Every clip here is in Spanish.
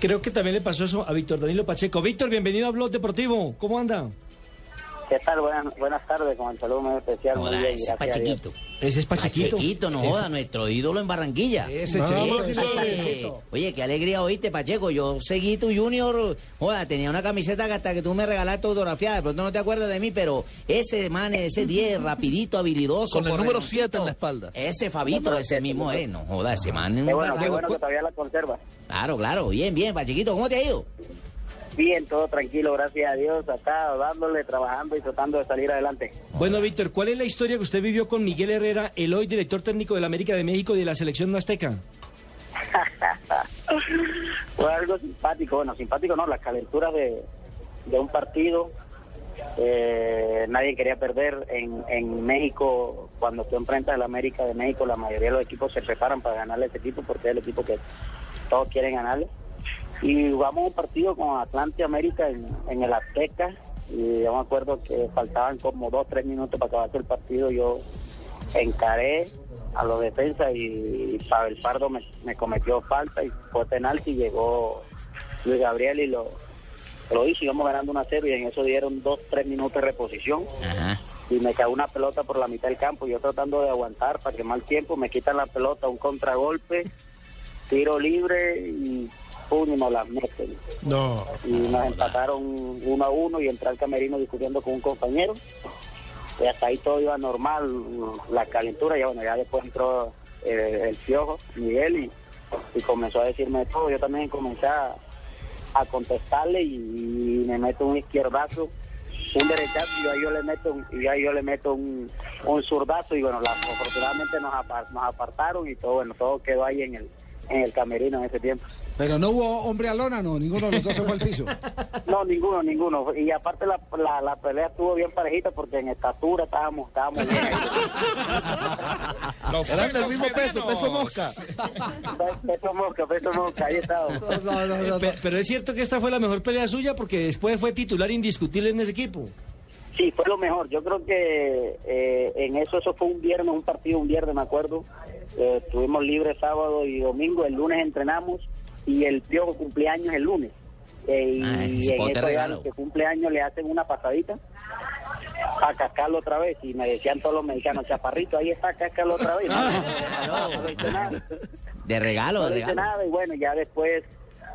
Creo que también le pasó eso a Víctor Danilo Pacheco. Víctor, bienvenido a Blog Deportivo. ¿Cómo anda? ¿Qué tal? Buenas, buenas tardes, con el saludo muy especial. muy Joda, bien, ese gracias a Dios. Pachequito. Ese es Pachequito. Pachequito, no joda, nuestro ídolo en Barranquilla. Ese Oye, Oye, qué alegría oíste, Pacheco. Yo seguí tu junior. Joda, tenía una camiseta que hasta que tú me regalaste autografiada. De pronto no te acuerdas de mí, pero ese man, ese 10, rapidito, habilidoso. Con el número correroncito. 7 en la espalda. Ese Fabito, ese mismo es. No joda, ese man. es un Qué bueno, qué bueno que todavía la conserva. Claro, claro. Bien, bien, Pachequito. ¿Cómo te ha ido? Bien, todo tranquilo, gracias a Dios. Acá dándole, trabajando y tratando de salir adelante. Bueno, Víctor, ¿cuál es la historia que usted vivió con Miguel Herrera, el hoy director técnico de la América de México y de la selección azteca? Fue algo simpático, bueno, simpático no, las calenturas de, de un partido. Eh, nadie quería perder en, en México. Cuando tú enfrentas a la América de México, la mayoría de los equipos se preparan para ganarle a ese equipo porque es el equipo que todos quieren ganarle. Y jugamos un partido con Atlante América en, en el Azteca. Y yo me acuerdo que faltaban como dos, tres minutos para acabarse el partido. Yo encaré a los defensas y Pavel Pardo me, me cometió falta y fue penal y llegó Luis Gabriel y lo, lo hizo. Íbamos ganando 1 a 0 y en eso dieron dos, tres minutos de reposición Ajá. y me cayó una pelota por la mitad del campo. Yo tratando de aguantar para que mal tiempo me quitan la pelota, un contragolpe, tiro libre y pum, y nos las meten. No. Y nos empataron uno a uno y entré al camerino discutiendo con un compañero. Y hasta ahí todo iba normal, la calentura. Y bueno, ya después entró eh, el piojo, Miguel, y, y comenzó a decirme todo. Yo también comencé a, contestarle y, me meto un izquierdazo un derechazo y ahí yo le meto y ahí yo le meto un, un zurdazo y bueno la, afortunadamente nos, apar- nos apartaron y todo bueno todo quedó ahí en el en el camerino en ese tiempo Pero no hubo hombre a lona, no, ninguno de los dos se fue al piso. no ninguno ninguno y aparte la, la, la pelea estuvo bien parejita porque en estatura estábamos estábamos bien. Eran del mismo peso, peso mosca. peso mosca peso mosca ahí estábamos No, no, no, no. Pe- Pero es cierto que esta fue la mejor pelea suya porque después fue titular indiscutible en ese equipo. Sí, fue lo mejor. Yo creo que eh, en eso, eso fue un viernes, un partido un viernes, me acuerdo. Eh, estuvimos libres sábado y domingo. El lunes entrenamos y el piojo cumpleaños el lunes. Eh, y Ah, ese en ya regalo. que cumpleaños le hacen una pasadita a cascarlo otra vez. Y me decían todos los mexicanos, chaparrito, ahí está, cascarlo otra vez. Nada. De regalo, de regalo. nada y bueno, ya después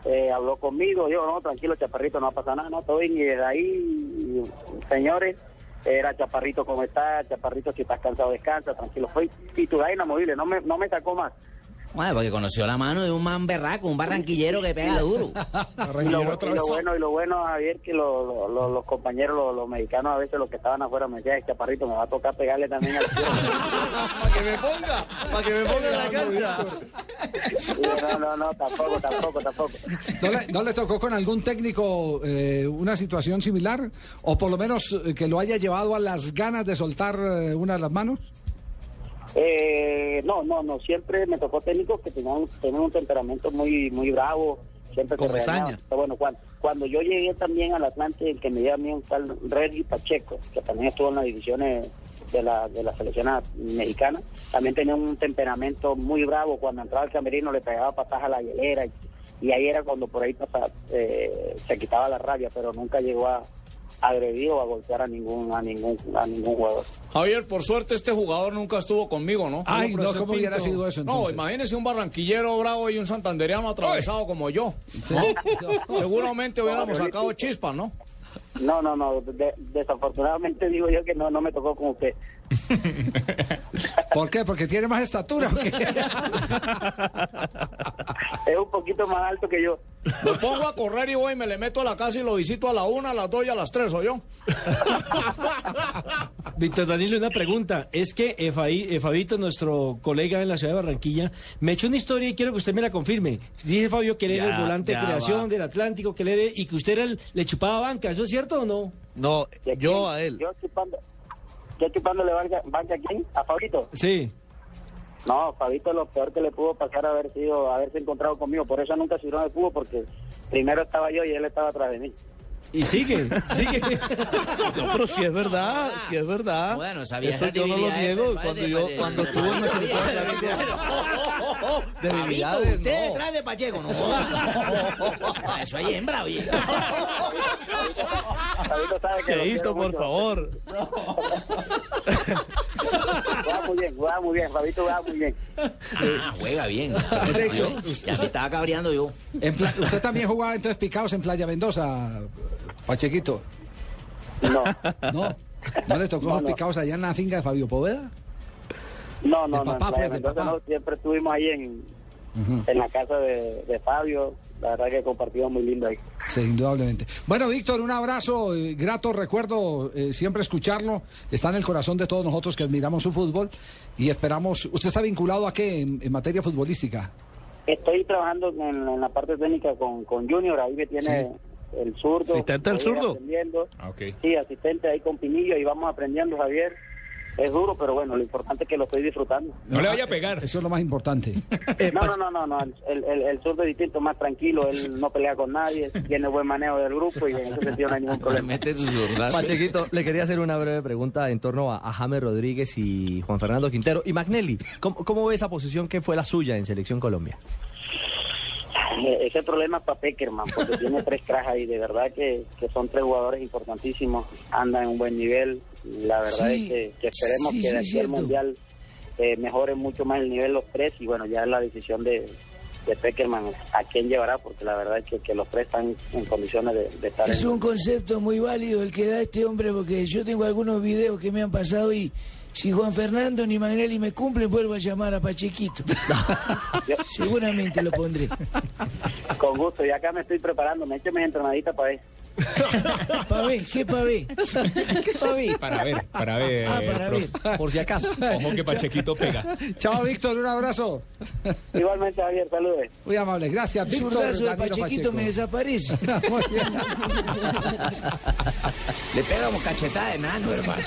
eh, habló conmigo, dijo, no, tranquilo, Chaparrito, no pasa nada, no, todo bien, y desde ahí, señores, era Chaparrito como está, Chaparrito si estás cansado descansa, tranquilo, fue titular inamovible, no me, no me sacó más. Bueno, porque conoció la mano de un man berraco, un barranquillero que pega duro. Y lo, y lo bueno, y lo bueno, Javier, que lo- lo- lo- los compañeros, los, los mexicanos a veces los que estaban afuera me decían, Chaparrito, me va a tocar pegarle también al tío. Para que me ponga, para que me ponga en la cancha. No, no, no, tampoco, tampoco, tampoco. ¿No le, no le tocó con algún técnico eh, una situación similar? ¿O por lo menos eh, que lo haya llevado a las ganas de soltar eh, una de las manos? Eh, no, no, no, siempre me tocó técnicos que tenían, tenían un temperamento muy muy bravo, siempre Con regañaban. Pero Bueno, cuando, cuando yo llegué también al Atlante, el que me dio a mí un tal Reggie Pacheco, que también estuvo en las divisiones de la, de la selección mexicana, también tenía un temperamento muy bravo, cuando entraba al camerino le pegaba patas a la hielera y, y ahí era cuando por ahí pasaba, eh, se quitaba la rabia, pero nunca llegó a agredir o a golpear a ningún a ningún a ningún jugador. Javier, por suerte este jugador nunca estuvo conmigo, ¿no? Ay, no, ¿cómo hubiera sido eso No, entonces? imagínese un barranquillero bravo y un santanderiano atravesado como yo. ¿no? Seguramente hubiéramos sacado chispas, ¿no? No, no, no. de- desafortunadamente digo yo que no, no me tocó con usted. ¿Por qué? ¿Porque tiene más estatura? o qué? Es un poquito más alto que yo. Me pongo a correr y voy y me le meto a la casa y lo visito a la una, a las dos y a las tres, ¿o yo? Víctor Danilo, una pregunta. Es que Fabi- Fabito, nuestro colega en la ciudad de Barranquilla, me echó una historia y quiero que usted me la confirme. Dice Fabio que él era el volante de creación va. del Atlántico, que él era- y que usted era el- le chupaba banca. ¿Eso es cierto o no? No, ¿Y a yo a él. Yo chupando, yo chupándole banca, banca a quién? ¿A Fabito? Sí. No, Fabito lo peor que le pudo pasar haber sido haberse encontrado conmigo. Por eso nunca sirvió de fútbol, porque primero estaba yo y él estaba atrás de mí. Y sigue, sigue. No, pero si es verdad, si es verdad. Bueno, sabía Eso yo no lo debilidades niego. Cuando de- yo, de- cuando de- estuvo en la selección de Colombia. Fabito, Debilidades, usted no. detrás de Pacheco, no. Eso hay hembra, oye. Fabito sabe que lo Cheito, quiero por mucho. favor. Juega muy bien, juega muy bien. Fabito juega muy bien. Ah, juega bien. Ya se estaba cabreando yo. En Pla- ¿Usted también jugaba entonces picados en Playa Mendoza, Pachequito? No, ¿No? ¿No le tocó No, no. picados allá en la finca de Fabio Poveda? no, no. No, en Playa pues, de Mendoza papá. no, siempre estuvimos ahí en, en la casa de, de Fabio. La verdad que compartimos muy lindo ahí. Sí, indudablemente. Bueno, Víctor, un abrazo, eh, grato recuerdo eh, siempre escucharlo. Está en el corazón de todos nosotros que admiramos su fútbol y esperamos. ¿Usted está vinculado a qué en, en materia futbolística? Estoy trabajando en, en la parte técnica con, con Junior, ahí me tiene el zurdo. ¿Asistente ir zurdo? Ah. Sí, asistente ahí con Pinillo y vamos aprendiendo, Javier. Es duro, pero bueno, lo importante es que lo estoy disfrutando. No le vaya a pegar. Eso es lo más importante. No, no, no, no, no, el, el, el zurdo es distinto, más tranquilo, él no pelea con nadie, tiene buen manejo del grupo y en ese sentido no hay ningún problema. Mete sus. Pachequito, le quería hacer una breve pregunta en torno a, a James Rodríguez y Juan Fernando Quintero. Y Magnelli, ¿cómo, cómo ve esa posición que fue la suya en Selección Colombia? Eh, Ese problema es para Peckerman, porque tiene tres cracks ahí, de verdad que, que son tres jugadores importantísimos, andan en un buen nivel, la verdad Sí, es que, que esperemos sí, que de aquí al. Mundial eh, mejoren mucho más el nivel los tres y bueno, ya es la decisión de, de Peckerman a quién llevará, porque la verdad es que, que los tres están en condiciones de, de estar Es en un concepto muy válido el que da este hombre porque yo tengo algunos videos que me han pasado y si Juan Fernando ni Magnelli me cumplen vuelvo a llamar a Pachequito. Seguramente lo pondré. Con gusto, y acá me estoy preparando, me he hecho mis entrenaditas para ver, ¿qué pa' ver? ¿Qué pa' ver? Para ver, para ver. Ah, para ver. Por si acaso. Ojo que Pachequito pega. Chao, Víctor, un abrazo. Igualmente, Javier, saludos. Muy amable, gracias, Víctor. zurdazo de Danilo Pachequito Pacheco. me desaparece. Muy bien. Le pegamos cachetada de nano, hermano.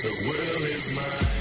The world is mine.